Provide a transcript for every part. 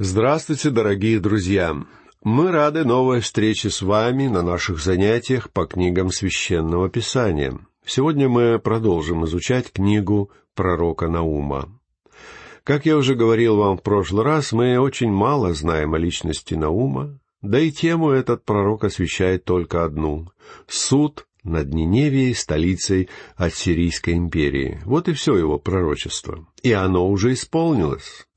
Здравствуйте, дорогие друзья! Мы рады новой встрече с вами на наших занятиях по книгам Священного Писания. Сегодня мы продолжим изучать книгу пророка Наума. Как я уже говорил вам в прошлый раз, мы очень мало знаем о личности Наума, да и тему этот пророк освещает только одну — суд над Ниневией, столицей Ассирийской империи. Вот и все его пророчество. И оно уже исполнилось.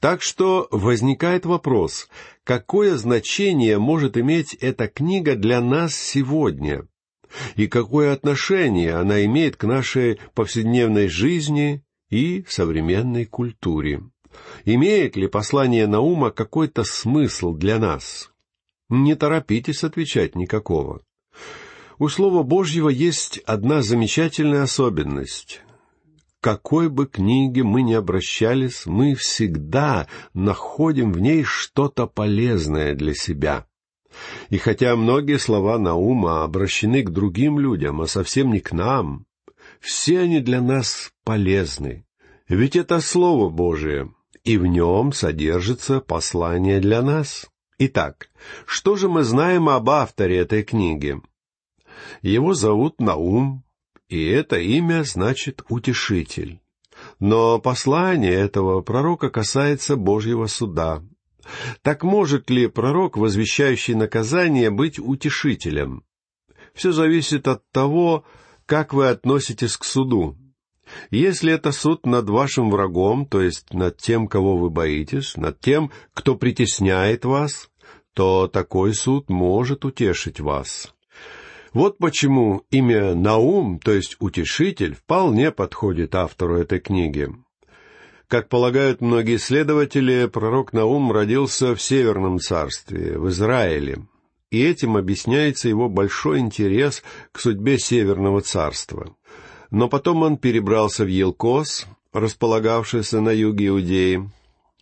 Так что возникает вопрос, какое значение может иметь эта книга для нас сегодня? И какое отношение она имеет к нашей повседневной жизни и современной культуре? Имеет ли послание Наума какой-то смысл для нас? Не торопитесь отвечать никакого. У Слова Божьего есть одна замечательная особенность какой бы книге мы ни обращались, мы всегда находим в ней что-то полезное для себя. И хотя многие слова Наума обращены к другим людям, а совсем не к нам, все они для нас полезны. Ведь это Слово Божие, и в нем содержится послание для нас. Итак, что же мы знаем об авторе этой книги? Его зовут Наум, и это имя значит «утешитель». Но послание этого пророка касается Божьего суда. Так может ли пророк, возвещающий наказание, быть утешителем? Все зависит от того, как вы относитесь к суду. Если это суд над вашим врагом, то есть над тем, кого вы боитесь, над тем, кто притесняет вас, то такой суд может утешить вас. Вот почему имя Наум, то есть утешитель, вполне подходит автору этой книги. Как полагают многие исследователи, пророк Наум родился в Северном царстве, в Израиле, и этим объясняется его большой интерес к судьбе Северного царства. Но потом он перебрался в Елкос, располагавшийся на юге Иудеи,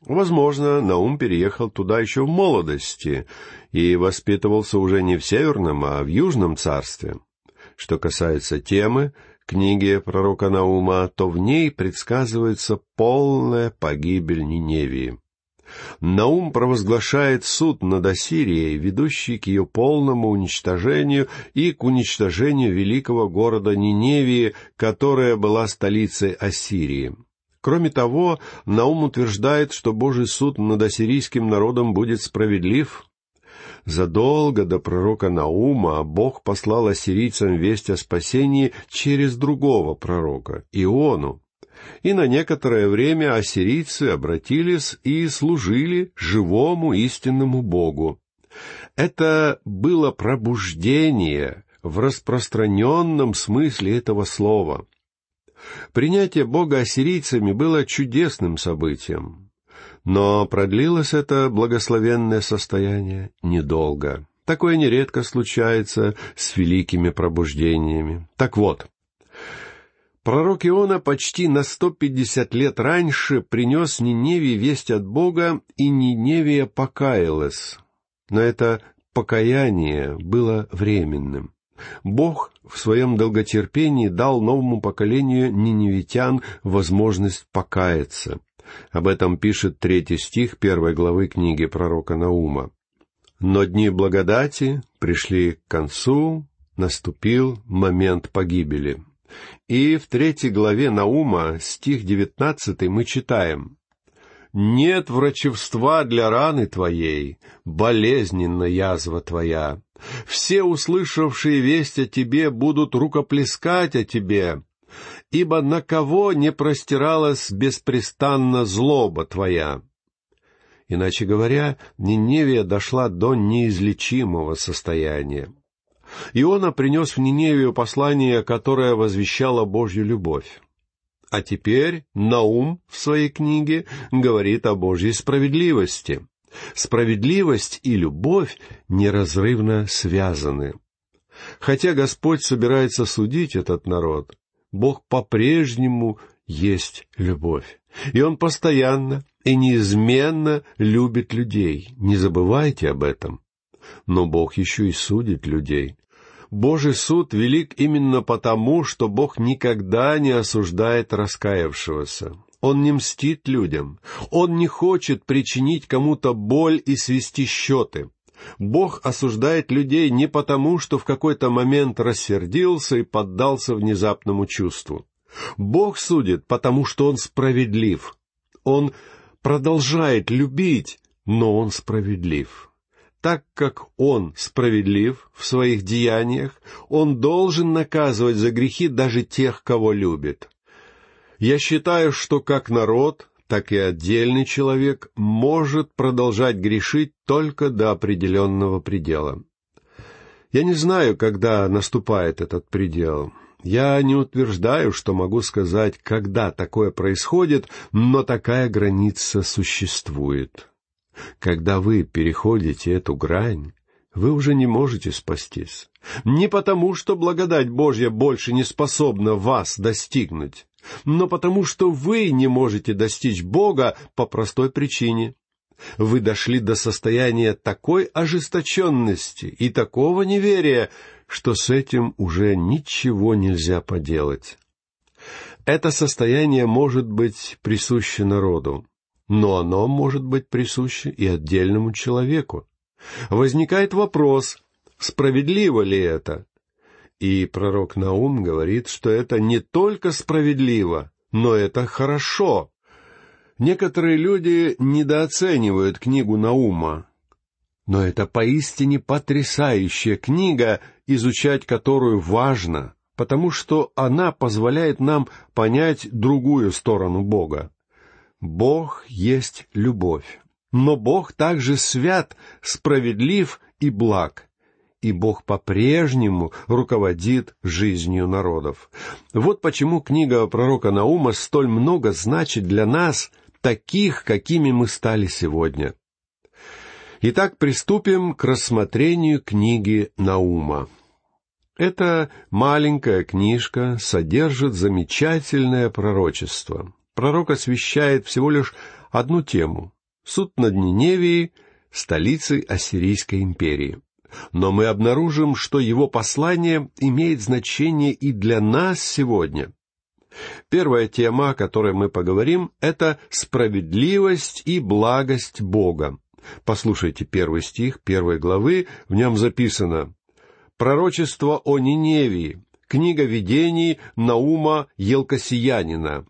Возможно, Наум переехал туда еще в молодости и воспитывался уже не в Северном, а в Южном царстве. Что касается темы книги пророка Наума, то в ней предсказывается полная погибель Ниневии. Наум провозглашает суд над Ассирией, ведущий к ее полному уничтожению и к уничтожению великого города Ниневии, которая была столицей Ассирии. Кроме того, Наум утверждает, что Божий суд над ассирийским народом будет справедлив. Задолго до пророка Наума Бог послал ассирийцам весть о спасении через другого пророка, Иону. И на некоторое время ассирийцы обратились и служили живому истинному Богу. Это было пробуждение в распространенном смысле этого слова. Принятие Бога ассирийцами было чудесным событием. Но продлилось это благословенное состояние недолго. Такое нередко случается с великими пробуждениями. Так вот, пророк Иона почти на сто пятьдесят лет раньше принес Ниневии весть от Бога, и Ниневия покаялась. Но это покаяние было временным. Бог в своем долготерпении дал новому поколению ниневитян возможность покаяться. Об этом пишет третий стих первой главы книги пророка Наума. Но дни благодати пришли к концу, наступил момент погибели. И в третьей главе Наума, стих девятнадцатый, мы читаем нет врачевства для раны твоей, болезненна язва твоя. Все услышавшие весть о тебе будут рукоплескать о тебе, ибо на кого не простиралась беспрестанно злоба твоя. Иначе говоря, Ниневия дошла до неизлечимого состояния. Иона принес в Ниневию послание, которое возвещало Божью любовь. А теперь Наум в своей книге говорит о Божьей справедливости. Справедливость и любовь неразрывно связаны. Хотя Господь собирается судить этот народ, Бог по-прежнему есть любовь. И Он постоянно и неизменно любит людей. Не забывайте об этом. Но Бог еще и судит людей. Божий суд велик именно потому, что Бог никогда не осуждает раскаявшегося. Он не мстит людям. Он не хочет причинить кому-то боль и свести счеты. Бог осуждает людей не потому, что в какой-то момент рассердился и поддался внезапному чувству. Бог судит, потому что Он справедлив. Он продолжает любить, но Он справедлив. Так как Он справедлив в своих деяниях, Он должен наказывать за грехи даже тех, кого любит. Я считаю, что как народ, так и отдельный человек может продолжать грешить только до определенного предела. Я не знаю, когда наступает этот предел. Я не утверждаю, что могу сказать, когда такое происходит, но такая граница существует. Когда вы переходите эту грань, вы уже не можете спастись. Не потому, что благодать Божья больше не способна вас достигнуть, но потому что вы не можете достичь Бога по простой причине. Вы дошли до состояния такой ожесточенности и такого неверия, что с этим уже ничего нельзя поделать. Это состояние может быть присуще народу, но оно может быть присуще и отдельному человеку. Возникает вопрос, справедливо ли это? И пророк Наум говорит, что это не только справедливо, но это хорошо. Некоторые люди недооценивают книгу Наума, но это поистине потрясающая книга, изучать которую важно, потому что она позволяет нам понять другую сторону Бога. Бог есть любовь, но Бог также свят, справедлив и благ и Бог по-прежнему руководит жизнью народов. Вот почему книга пророка Наума столь много значит для нас, таких, какими мы стали сегодня. Итак, приступим к рассмотрению книги Наума. Эта маленькая книжка содержит замечательное пророчество. Пророк освещает всего лишь одну тему — суд над Ниневией, столицей Ассирийской империи но мы обнаружим, что его послание имеет значение и для нас сегодня. Первая тема, о которой мы поговорим, это справедливость и благость Бога. Послушайте первый стих первой главы, в нем записано «Пророчество о Ниневии», книга видений Наума Елкосиянина,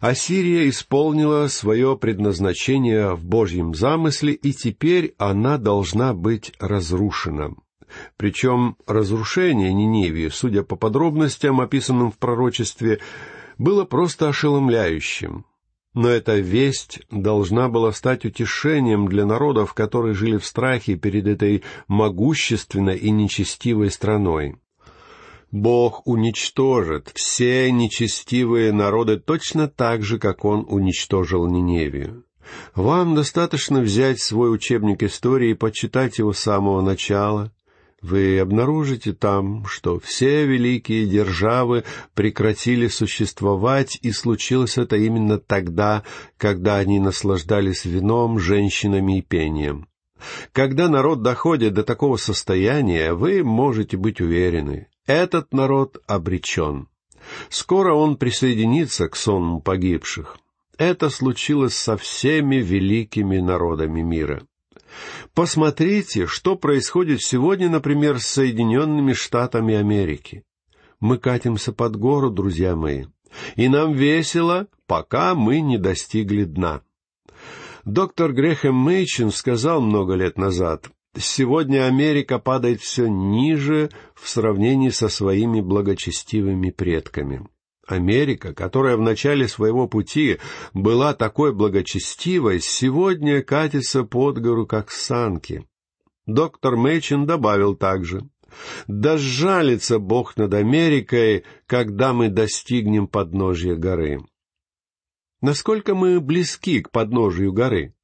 Ассирия исполнила свое предназначение в Божьем замысле, и теперь она должна быть разрушена. Причем разрушение Ниневии, судя по подробностям, описанным в пророчестве, было просто ошеломляющим. Но эта весть должна была стать утешением для народов, которые жили в страхе перед этой могущественной и нечестивой страной. Бог уничтожит все нечестивые народы точно так же, как Он уничтожил Ниневию. Вам достаточно взять свой учебник истории и почитать его с самого начала. Вы обнаружите там, что все великие державы прекратили существовать, и случилось это именно тогда, когда они наслаждались вином, женщинами и пением. Когда народ доходит до такого состояния, вы можете быть уверены, этот народ обречен. Скоро он присоединится к сонму погибших. Это случилось со всеми великими народами мира. Посмотрите, что происходит сегодня, например, с Соединенными Штатами Америки. Мы катимся под гору, друзья мои, и нам весело, пока мы не достигли дна. Доктор Грехем Мейчин сказал много лет назад, Сегодня Америка падает все ниже в сравнении со своими благочестивыми предками. Америка, которая в начале своего пути была такой благочестивой, сегодня катится под гору, как санки. Доктор Мэйчин добавил также, «Да сжалится Бог над Америкой, когда мы достигнем подножья горы». Насколько мы близки к подножию горы?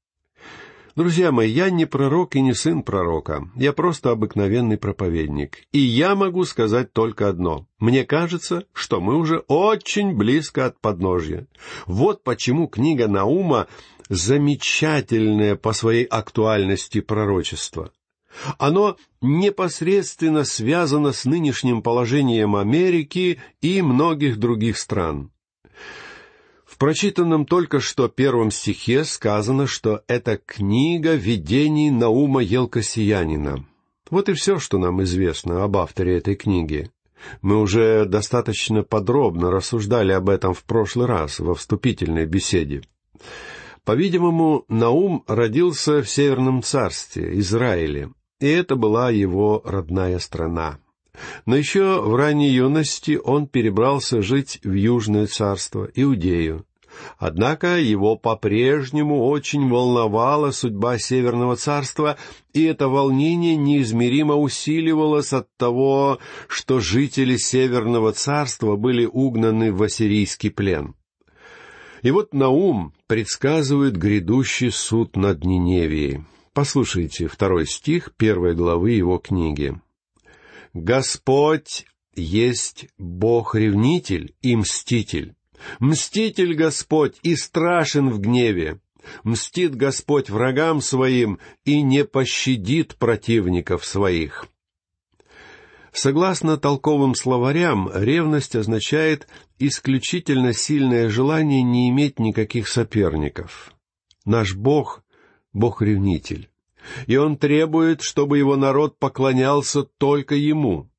Друзья мои, я не пророк и не сын пророка, я просто обыкновенный проповедник. И я могу сказать только одно. Мне кажется, что мы уже очень близко от подножья. Вот почему книга Наума замечательное по своей актуальности пророчество. Оно непосредственно связано с нынешним положением Америки и многих других стран. В прочитанном только что первом стихе сказано, что это книга видений Наума Елкосиянина. Вот и все, что нам известно об авторе этой книги. Мы уже достаточно подробно рассуждали об этом в прошлый раз во вступительной беседе. По-видимому, Наум родился в Северном царстве, Израиле, и это была его родная страна. Но еще в ранней юности он перебрался жить в Южное царство, Иудею. Однако его по-прежнему очень волновала судьба Северного царства, и это волнение неизмеримо усиливалось от того, что жители Северного царства были угнаны в ассирийский плен. И вот Наум предсказывает грядущий суд над Ниневией. Послушайте второй стих первой главы его книги. Господь есть Бог-ревнитель и мститель. Мститель Господь и страшен в гневе. Мстит Господь врагам своим и не пощадит противников своих. Согласно толковым словарям, ревность означает исключительно сильное желание не иметь никаких соперников. Наш Бог — Бог-ревнитель и он требует, чтобы его народ поклонялся только ему.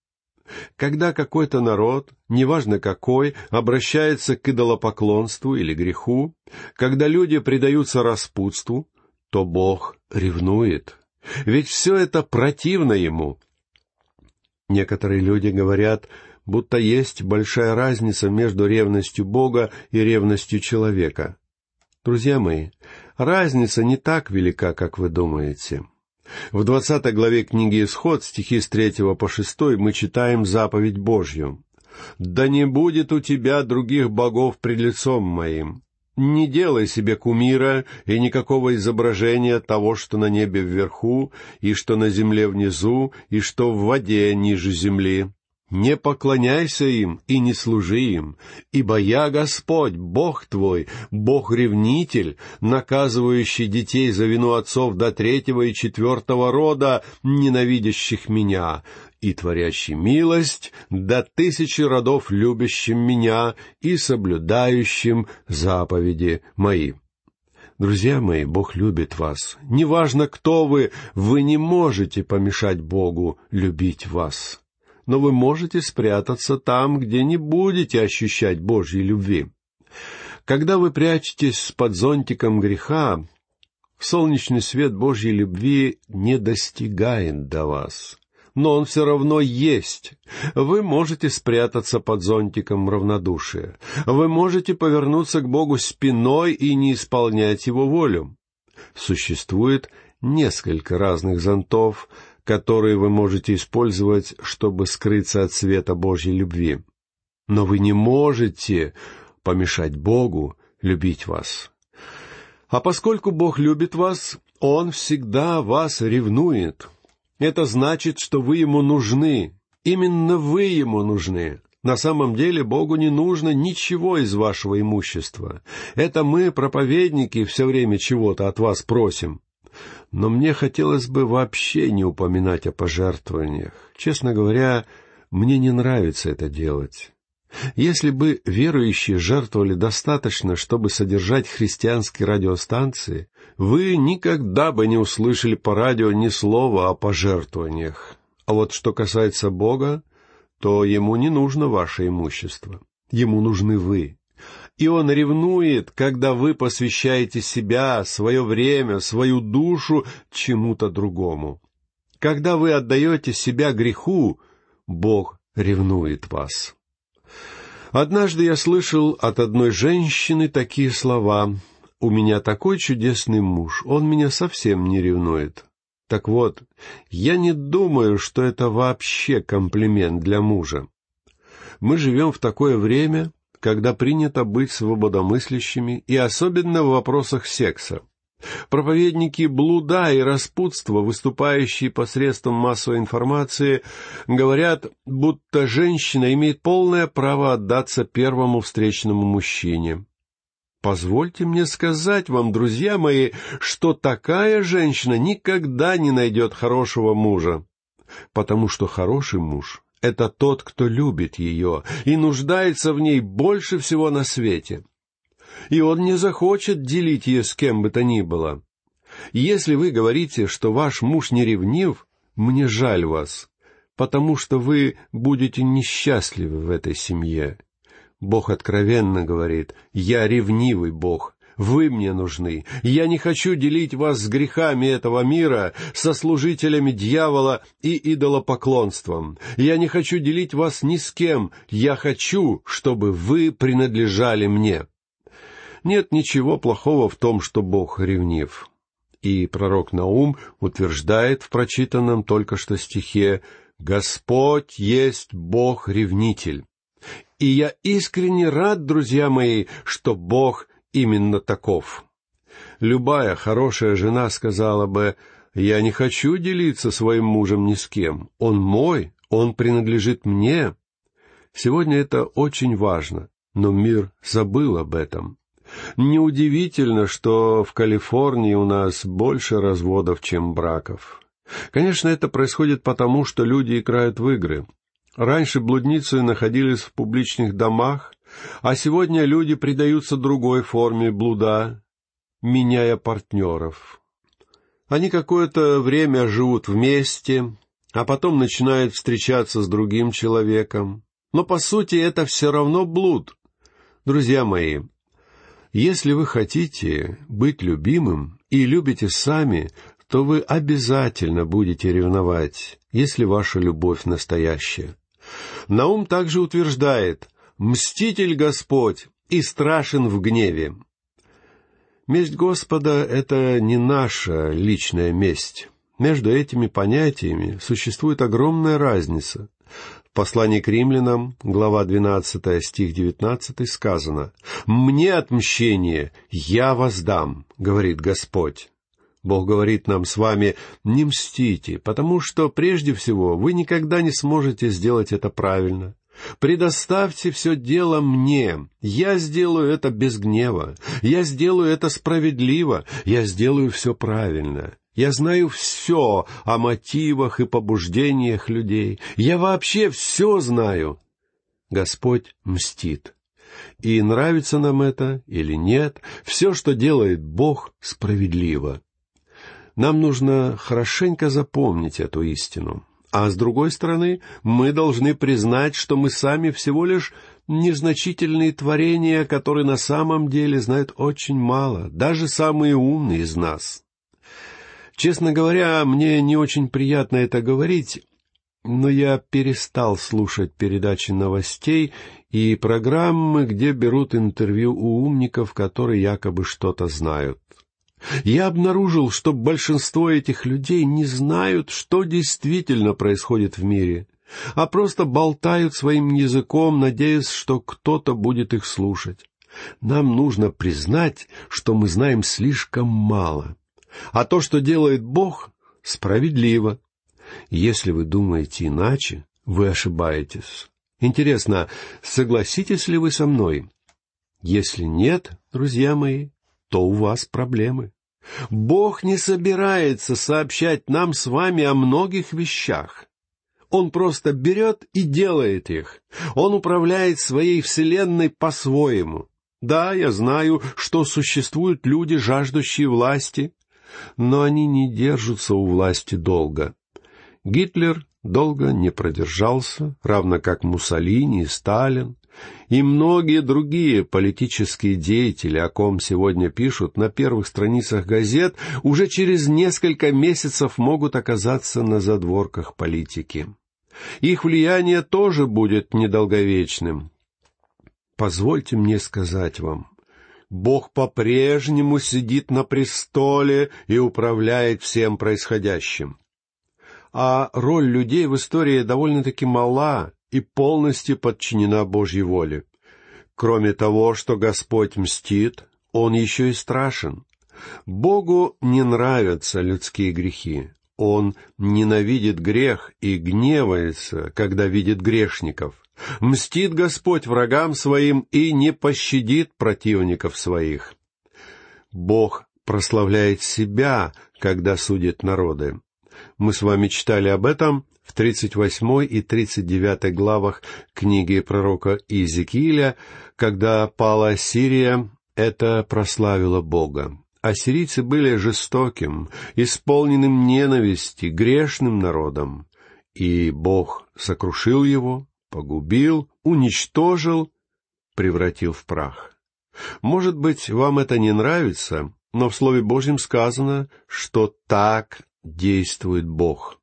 Когда какой-то народ, неважно какой, обращается к идолопоклонству или греху, когда люди предаются распутству, то Бог ревнует. Ведь все это противно ему. Некоторые люди говорят, будто есть большая разница между ревностью Бога и ревностью человека. Друзья мои, разница не так велика, как вы думаете. В двадцатой главе книги «Исход», стихи с третьего по шестой, мы читаем заповедь Божью. «Да не будет у тебя других богов пред лицом моим. Не делай себе кумира и никакого изображения того, что на небе вверху, и что на земле внизу, и что в воде ниже земли. Не поклоняйся им и не служи им, ибо я Господь, Бог твой, Бог-ревнитель, наказывающий детей за вину отцов до третьего и четвертого рода, ненавидящих меня, и творящий милость до тысячи родов любящим меня и соблюдающим заповеди мои». Друзья мои, Бог любит вас. Неважно, кто вы, вы не можете помешать Богу любить вас но вы можете спрятаться там, где не будете ощущать Божьей любви. Когда вы прячетесь под зонтиком греха, солнечный свет Божьей любви не достигает до вас. Но он все равно есть. Вы можете спрятаться под зонтиком равнодушия. Вы можете повернуться к Богу спиной и не исполнять Его волю. Существует несколько разных зонтов, которые вы можете использовать, чтобы скрыться от света Божьей любви. Но вы не можете помешать Богу любить вас. А поскольку Бог любит вас, Он всегда вас ревнует. Это значит, что вы Ему нужны. Именно вы Ему нужны. На самом деле Богу не нужно ничего из вашего имущества. Это мы, проповедники, все время чего-то от вас просим но мне хотелось бы вообще не упоминать о пожертвованиях. Честно говоря, мне не нравится это делать. Если бы верующие жертвовали достаточно, чтобы содержать христианские радиостанции, вы никогда бы не услышали по радио ни слова о пожертвованиях. А вот что касается Бога, то ему не нужно ваше имущество. Ему нужны вы и Он ревнует, когда вы посвящаете себя, свое время, свою душу чему-то другому. Когда вы отдаете себя греху, Бог ревнует вас. Однажды я слышал от одной женщины такие слова «У меня такой чудесный муж, он меня совсем не ревнует». Так вот, я не думаю, что это вообще комплимент для мужа. Мы живем в такое время, когда принято быть свободомыслящими и особенно в вопросах секса. Проповедники блуда и распутства, выступающие посредством массовой информации, говорят, будто женщина имеет полное право отдаться первому встречному мужчине. Позвольте мне сказать вам, друзья мои, что такая женщина никогда не найдет хорошего мужа, потому что хороший муж это тот, кто любит ее и нуждается в ней больше всего на свете. и Он не захочет делить ее с кем бы то ни было. Если вы говорите, что ваш муж не ревнив, мне жаль вас, потому что вы будете несчастливы в этой семье. Бог откровенно говорит, «Я ревнивый Бог, вы мне нужны. Я не хочу делить вас с грехами этого мира, со служителями дьявола и идолопоклонством. Я не хочу делить вас ни с кем. Я хочу, чтобы вы принадлежали мне». Нет ничего плохого в том, что Бог ревнив. И пророк Наум утверждает в прочитанном только что стихе «Господь есть Бог-ревнитель». И я искренне рад, друзья мои, что Бог именно таков. Любая хорошая жена сказала бы, «Я не хочу делиться своим мужем ни с кем. Он мой, он принадлежит мне». Сегодня это очень важно, но мир забыл об этом. Неудивительно, что в Калифорнии у нас больше разводов, чем браков. Конечно, это происходит потому, что люди играют в игры. Раньше блудницы находились в публичных домах, а сегодня люди предаются другой форме блуда, меняя партнеров. Они какое-то время живут вместе, а потом начинают встречаться с другим человеком. Но по сути это все равно блуд. Друзья мои, если вы хотите быть любимым и любите сами, то вы обязательно будете ревновать, если ваша любовь настоящая. Наум также утверждает «Мститель Господь и страшен в гневе». Месть Господа — это не наша личная месть. Между этими понятиями существует огромная разница. В послании к римлянам, глава 12, стих 19, сказано «Мне отмщение, я воздам, — говорит Господь». Бог говорит нам с вами, не мстите, потому что, прежде всего, вы никогда не сможете сделать это правильно. Предоставьте все дело мне. Я сделаю это без гнева. Я сделаю это справедливо. Я сделаю все правильно. Я знаю все о мотивах и побуждениях людей. Я вообще все знаю. Господь мстит. И нравится нам это или нет, все, что делает Бог, справедливо. Нам нужно хорошенько запомнить эту истину. А с другой стороны, мы должны признать, что мы сами всего лишь незначительные творения, которые на самом деле знают очень мало, даже самые умные из нас. Честно говоря, мне не очень приятно это говорить, но я перестал слушать передачи новостей и программы, где берут интервью у умников, которые якобы что-то знают. Я обнаружил, что большинство этих людей не знают, что действительно происходит в мире, а просто болтают своим языком, надеясь, что кто-то будет их слушать. Нам нужно признать, что мы знаем слишком мало. А то, что делает Бог, справедливо. Если вы думаете иначе, вы ошибаетесь. Интересно, согласитесь ли вы со мной? Если нет, друзья мои, то у вас проблемы. Бог не собирается сообщать нам с вами о многих вещах. Он просто берет и делает их. Он управляет своей вселенной по-своему. Да, я знаю, что существуют люди, жаждущие власти, но они не держатся у власти долго. Гитлер долго не продержался, равно как Муссолини и Сталин, и многие другие политические деятели, о ком сегодня пишут на первых страницах газет, уже через несколько месяцев могут оказаться на задворках политики. Их влияние тоже будет недолговечным. Позвольте мне сказать вам, Бог по-прежнему сидит на престоле и управляет всем происходящим. А роль людей в истории довольно-таки мала и полностью подчинена Божьей воле. Кроме того, что Господь мстит, Он еще и страшен. Богу не нравятся людские грехи. Он ненавидит грех и гневается, когда видит грешников. Мстит Господь врагам своим и не пощадит противников своих. Бог прославляет себя, когда судит народы. Мы с вами читали об этом в 38 и 39 главах книги пророка Иезекииля, когда пала Сирия, Это прославило Бога. Ассирийцы были жестоким, исполненным ненависти, грешным народом. И Бог сокрушил его, погубил, уничтожил, превратил в прах. Может быть, вам это не нравится, но в Слове Божьем сказано, что так действует Бог.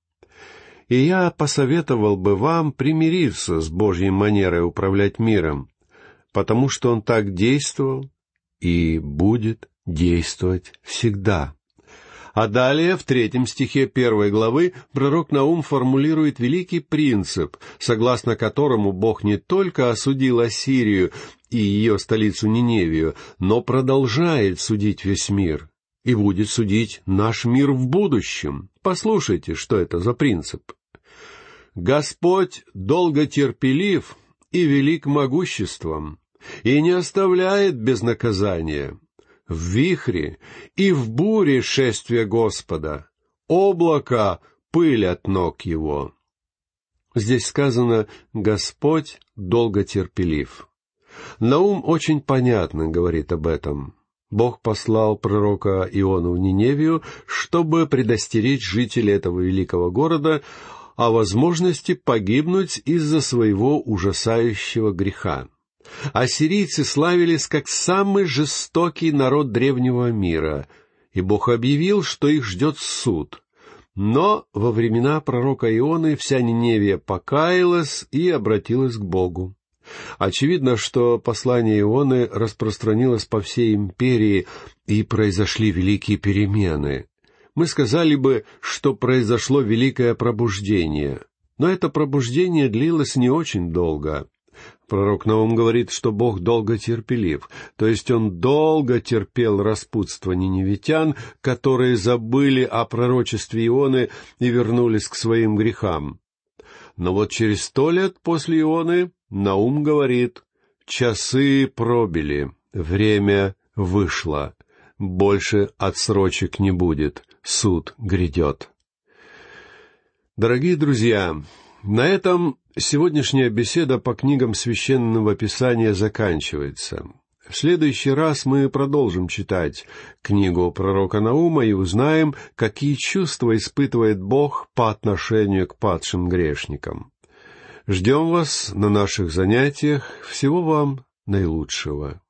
И я посоветовал бы вам примириться с Божьей манерой управлять миром, потому что Он так действовал и будет действовать всегда. А далее, в третьем стихе первой главы, пророк Наум формулирует великий принцип, согласно которому Бог не только осудил Ассирию и ее столицу Ниневию, но продолжает судить весь мир и будет судить наш мир в будущем. Послушайте, что это за принцип. Господь долго терпелив и велик могуществом, и не оставляет без наказания в вихре и в буре шествия Господа, облако — пыль от ног его. Здесь сказано «Господь долго терпелив». Наум очень понятно говорит об этом. Бог послал пророка Иону в Ниневию, чтобы предостеречь жителей этого великого города о возможности погибнуть из-за своего ужасающего греха. Ассирийцы славились как самый жестокий народ древнего мира, и Бог объявил, что их ждет суд. Но во времена пророка Ионы вся Ниневия покаялась и обратилась к Богу. Очевидно, что послание Ионы распространилось по всей империи, и произошли великие перемены. Мы сказали бы, что произошло великое пробуждение, но это пробуждение длилось не очень долго. Пророк Наум говорит, что Бог долго терпелив, то есть Он долго терпел распутство ниневитян, которые забыли о пророчестве Ионы и вернулись к своим грехам. Но вот через сто лет после Ионы Наум говорит, «Часы пробили, время вышло, больше отсрочек не будет, суд грядет». Дорогие друзья, на этом сегодняшняя беседа по книгам священного писания заканчивается. В следующий раз мы продолжим читать книгу пророка Наума и узнаем, какие чувства испытывает Бог по отношению к падшим грешникам. Ждем вас на наших занятиях. Всего вам наилучшего.